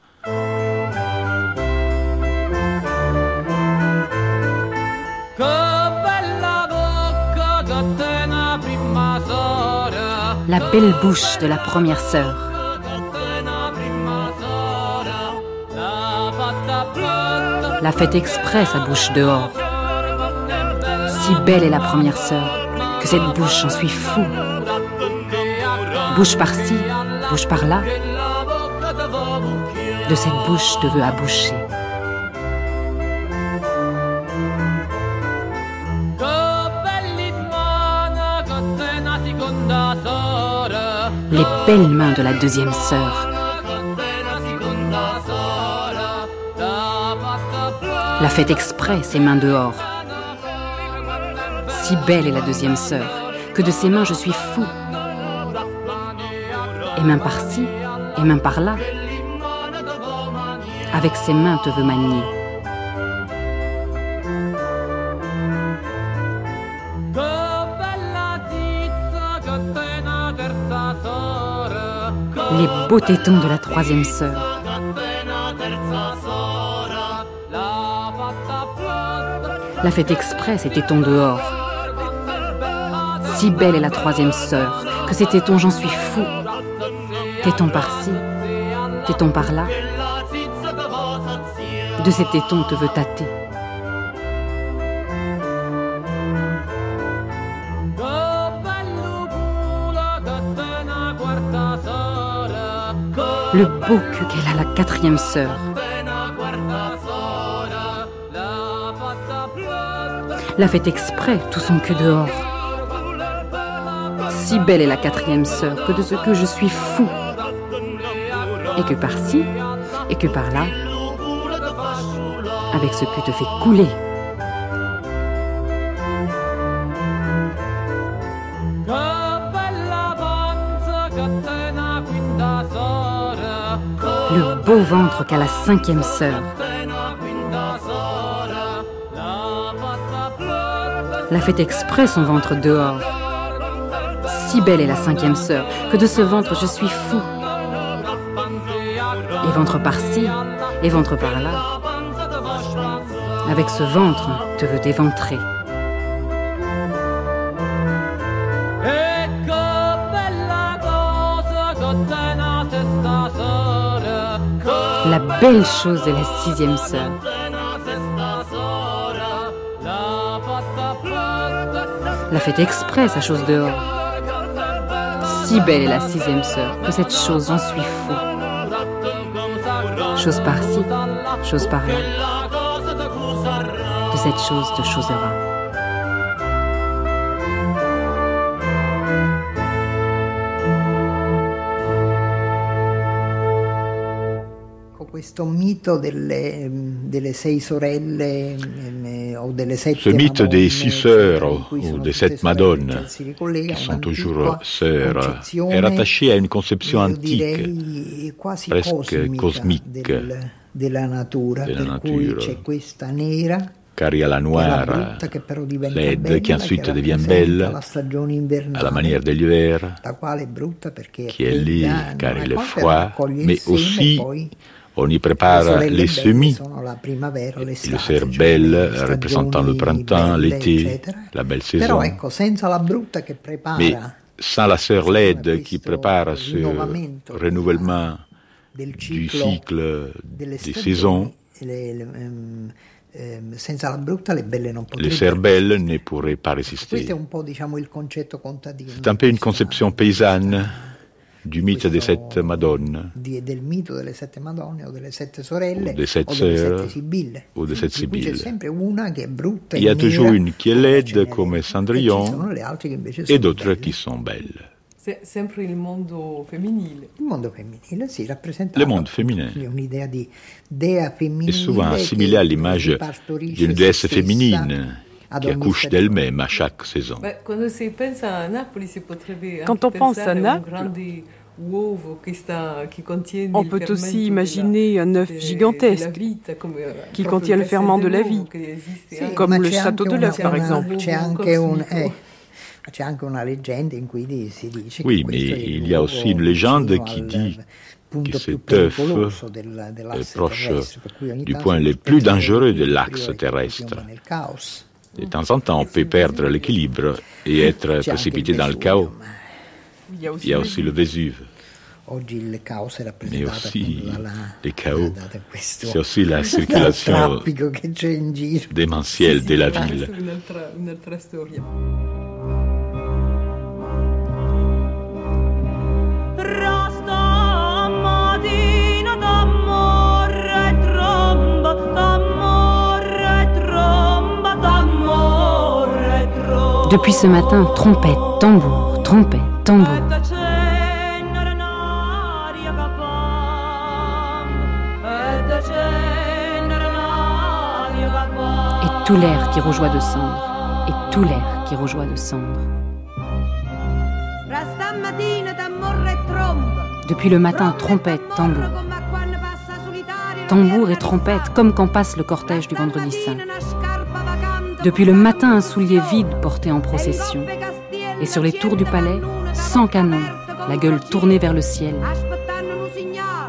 La belle bouche de la première sœur. La fête exprès sa bouche dehors. Si belle est la première sœur, que cette bouche, j'en suis fou. Bouche par-ci, bouche par-là. de cette bouche te veux aboucher. Les belles mains de la deuxième sœur. La fait exprès, ses mains dehors. Si belle est la deuxième sœur, que de ses mains je suis fou. Et main par-ci, et main par-là. Avec ses mains te veut manier. Les beaux tétons de la troisième sœur. La fête express et tétons dehors. Si belle est la troisième sœur, que ces tétons j'en suis fou. Tétons par-ci, tétons par-là. De ces tétons te veut tâter. Le beau cul qu'elle a la quatrième sœur. La fait exprès, tout son cul dehors. Si belle est la quatrième sœur que de ce que je suis fou. Et que par-ci, et que par-là, avec ce que te fait couler. Beau ventre qu'a la cinquième sœur. La fait exprès son ventre dehors. Si belle est la cinquième sœur que de ce ventre je suis fou. Et ventre par-ci, et ventre par-là. Avec ce ventre te veut éventrer. Belle chose de la sixième sœur. La fait exprès sa chose dehors. Si belle est la sixième sœur que cette chose j'en suis fou. Chose par-ci, chose par-là. Que cette chose te chosera. Questo mito delle, delle sei sorelle o delle sette Ce mythe des six sœurs ou des sept madones qui sont toujours sœurs est rattaché à une conception antique, presque cosmique de la natura, de la per cui nature. c'è questa nera car il y a la noire, brutta che però diventa laide, bella, qui ensuite devient belle, la stagione à invernale, la manière de l'hiver, la quale è brutta perché qui est laid fredda, car il è est froid, mais aussi on y prépare les semis. le cerf belle le représentant le printemps, l'été, la belle saison. Mais sans la sœur laide qui prépare ce renouvellement du cycle des saisons, senza la brutta le belle non les potrebbero. sœurs belles ne pourraient pas Questo résister. è un po' diciamo il concetto contadino C'est un peu une conception paysanne du mythe des sept madones di- del mito delle sette Madonne o delle sette sorelle Ou des sept o delle sœurs, sette Sibille. ou des sept Di cui c'è Sibille. sempre una che è brutta Il y a toujours une qui est laide comme e Cendrillon et d'autres qui sont belles. C'est sempre il mondo femminile. Il mondo femminile si rappresenta Le monde féminin un'idea di dea femminile est souvent assimilé à l'image d'une se déesse féminine qui ogni accouche d'elle-même à chaque saison. Potrebbe Quand on pense à Naples, qui On peut aussi imaginer un œuf gigantesque eh, qui contient le ferment de la vie, comme le château de l'œuf, par exemple. Eh, Oui, mais il y a aussi une légende qui dit que cet œuf est proche du point le plus dangereux de l'axe terrestre. De temps en temps, on peut perdre l'équilibre et être précipité dans le chaos. Il y a aussi, le- le Vésuve. Mais aussi les chaos. C'est aussi la circulation démentielle de la ville. Depuis ce matin, trompette, tambour, trompette, tambour. Et tout l'air qui rougeoie de cendre, et tout l'air qui rougeoie de cendre. Depuis le matin, trompette, tambour. Tambour et trompette, comme quand passe le cortège du vendredi saint. Depuis le matin, un soulier vide porté en procession. Et sur les tours du palais, sans canon, la gueule tournée vers le ciel,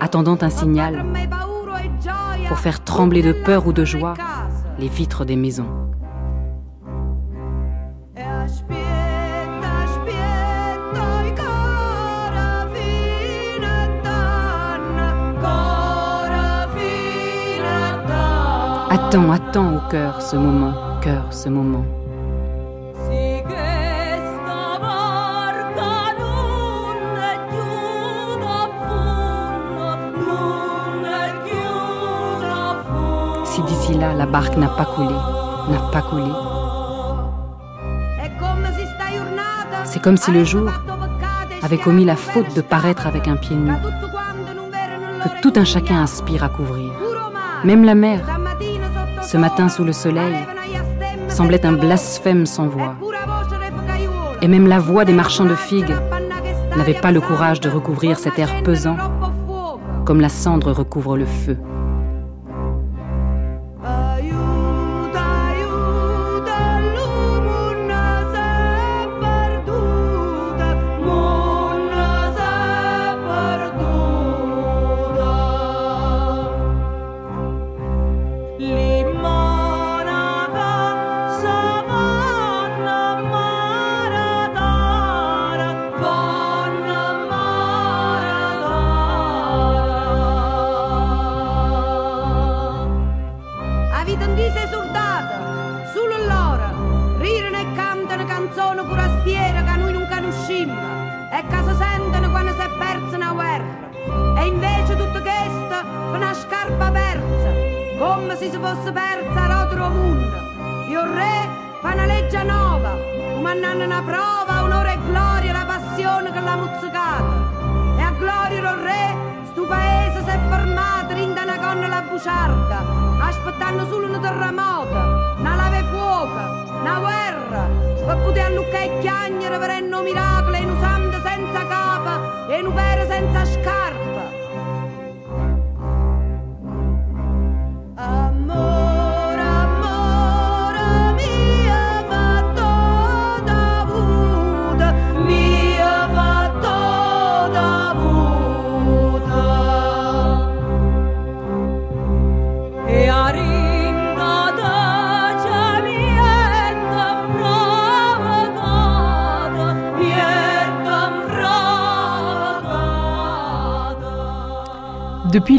attendant un signal pour faire trembler de peur ou de joie les vitres des maisons. Attends, attends au cœur ce moment cœur ce moment. Si d'ici là la barque n'a pas coulé, n'a pas coulé. C'est comme si le jour avait commis la faute de paraître avec un pied nu, que tout un chacun aspire à couvrir. Même la mer, ce matin sous le soleil, semblait un blasphème sans voix. Et même la voix des marchands de figues n'avait pas le courage de recouvrir cet air pesant, comme la cendre recouvre le feu.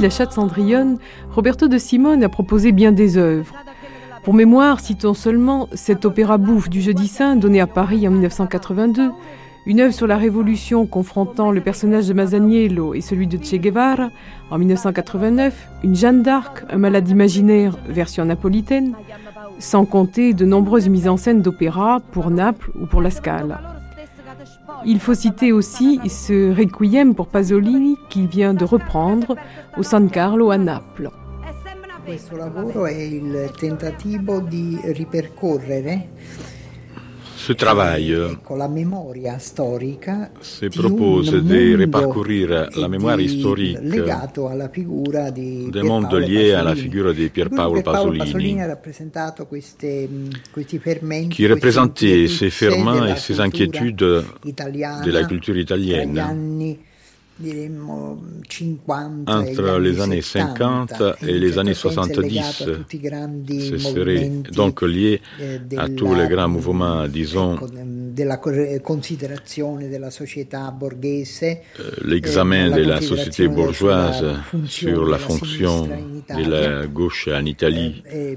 Depuis la chatte Cendrillon, Roberto de Simone a proposé bien des œuvres. Pour mémoire, citons seulement cet opéra bouffe du Jeudi Saint donné à Paris en 1982, une œuvre sur la Révolution confrontant le personnage de Masaniello et celui de Che Guevara en 1989, une Jeanne d'Arc, un malade imaginaire version napolitaine, sans compter de nombreuses mises en scène d'opéra pour Naples ou pour la Scala. Il faut citer aussi ce Requiem pour Pasolini qu'il vient de reprendre au San Carlo à Naples. Ce travail se propose de reparcourir la mémoire historique des mondes liés à la figure de Pier Paolo Pasolini, qui représentait ces ferments et ces inquiétudes de la culture italienne entre les années 50 et les années 70, ce serait donc lié eh, à tous les grands mouvements, disons, l'examen de la société bourgeoise sur la fonction de la gauche en Italie. e, e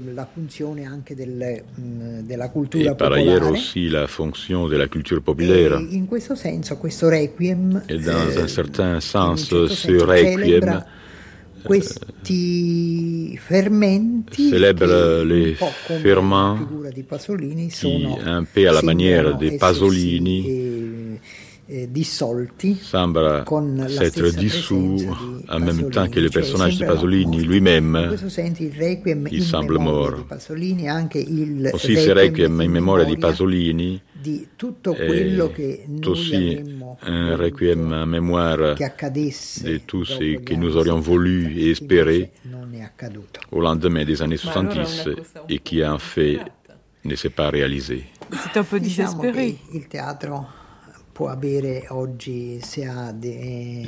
et par ailleurs aussi la fonction de la culture populaire. E et dans un certain sens, ce requiem. Questi fermenti célèbre les ferments qui, un peu à la manière des Pasolini, semble s'être dissous en même temps que le personnage de Pasolini lui-même, il semble mort. Aussi ce requiem in memoria di Pasolini est aussi un requiem en mémoire de tout ce que nous aurions voulu et espéré au lendemain des années 70 et qui en fait ne s'est pas réalisé. C'est un peu désespéré.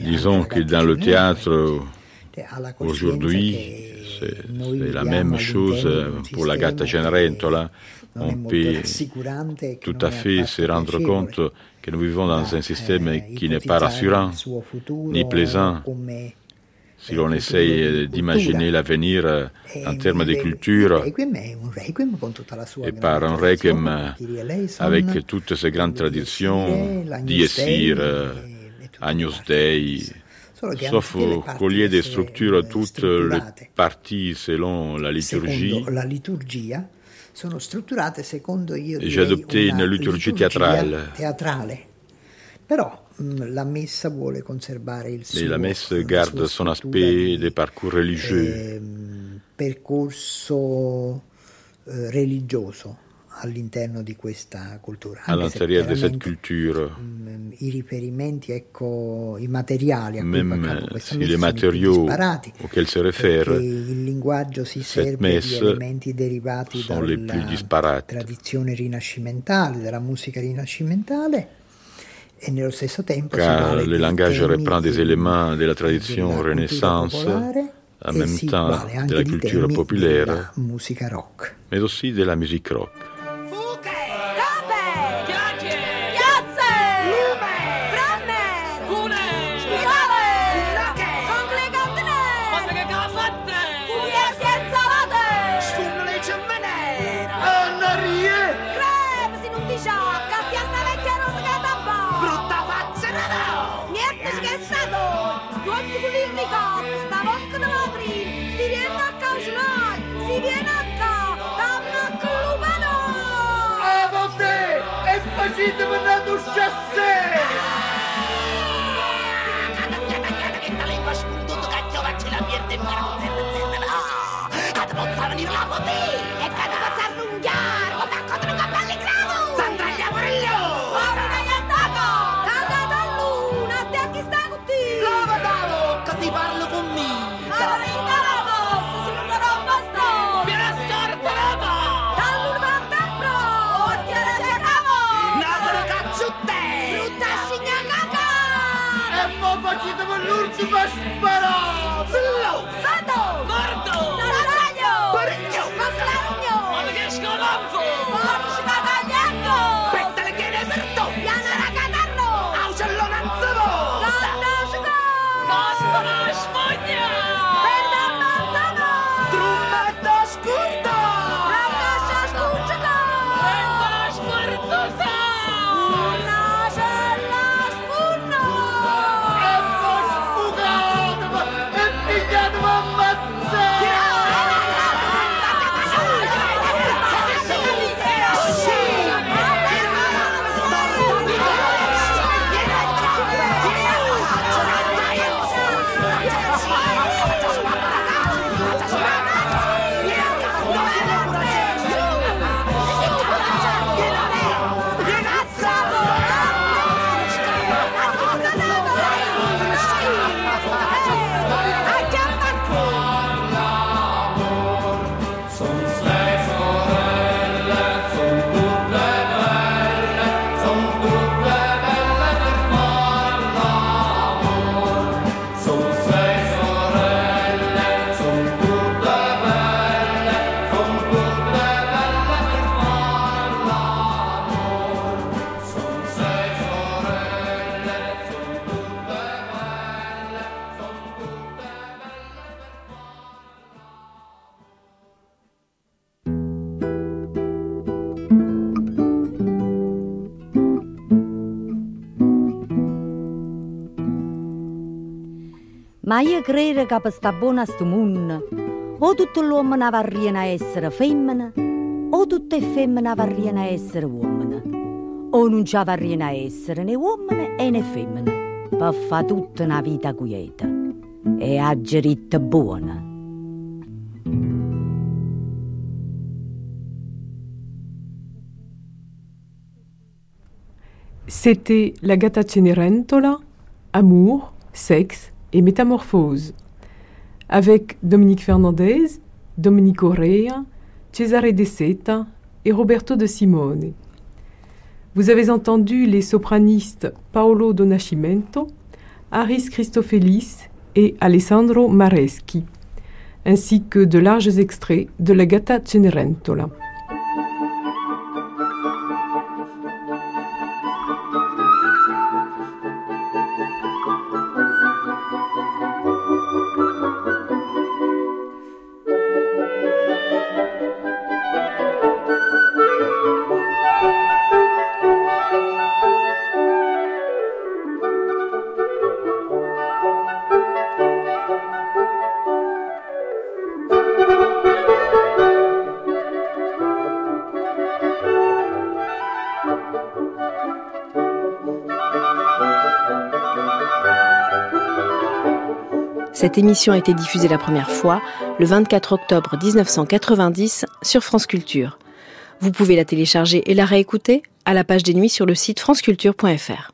Disons que dans le théâtre, aujourd'hui, c'est la même chose pour la Gatta Cenerentola. On peut tout à fait se rendre compte que nous vivons dans un système qui n'est pas rassurant ni plaisant si l'on essaye d'imaginer l'avenir euh, en termes de culture et par un requiem euh, avec toutes ces grandes traditions, Dies euh, Agnus Dei, sauf qu'au lieu de structures toutes les parties selon la liturgie, j'ai adopté une liturgie théâtrale. Mm, la messa vuole conservare il suo, Et la messe garde son aspect des parcours religieux. Eh, percorso eh, religioso all'interno di questa cultura. À l'intérieur de cette culture. Mm, I riferimenti, ecco, i materiali a Même cui si les matériaux auxquels se réfère il linguaggio si serve di elementi derivati dalla tradizione rinascimentale, della musica rinascimentale car le langage reprend des éléments de la tradition Renaissance, en même temps de la culture populaire, mais aussi de la musique rock. Vladimir Putin! Ma io credo che per sta buona sto mondo, o tutto l'uomo varriano a essere femmina, o tutte le femmine varriano a essere uomini, o non ci varriano a essere né uomini e né femmine, per fare tutta una vita quieta e a geritta buona. C'était la Gata Cenerentola, Amour, Sexe et Métamorphose, avec Dominique Fernandez, Dominique Correa, Cesare De Seta et Roberto de Simone. Vous avez entendu les sopranistes Paolo Donascimento, Aris Christofelis et Alessandro Mareschi, ainsi que de larges extraits de la Gata Cenerentola. Cette émission a été diffusée la première fois le 24 octobre 1990 sur France Culture. Vous pouvez la télécharger et la réécouter à la page des nuits sur le site franceculture.fr.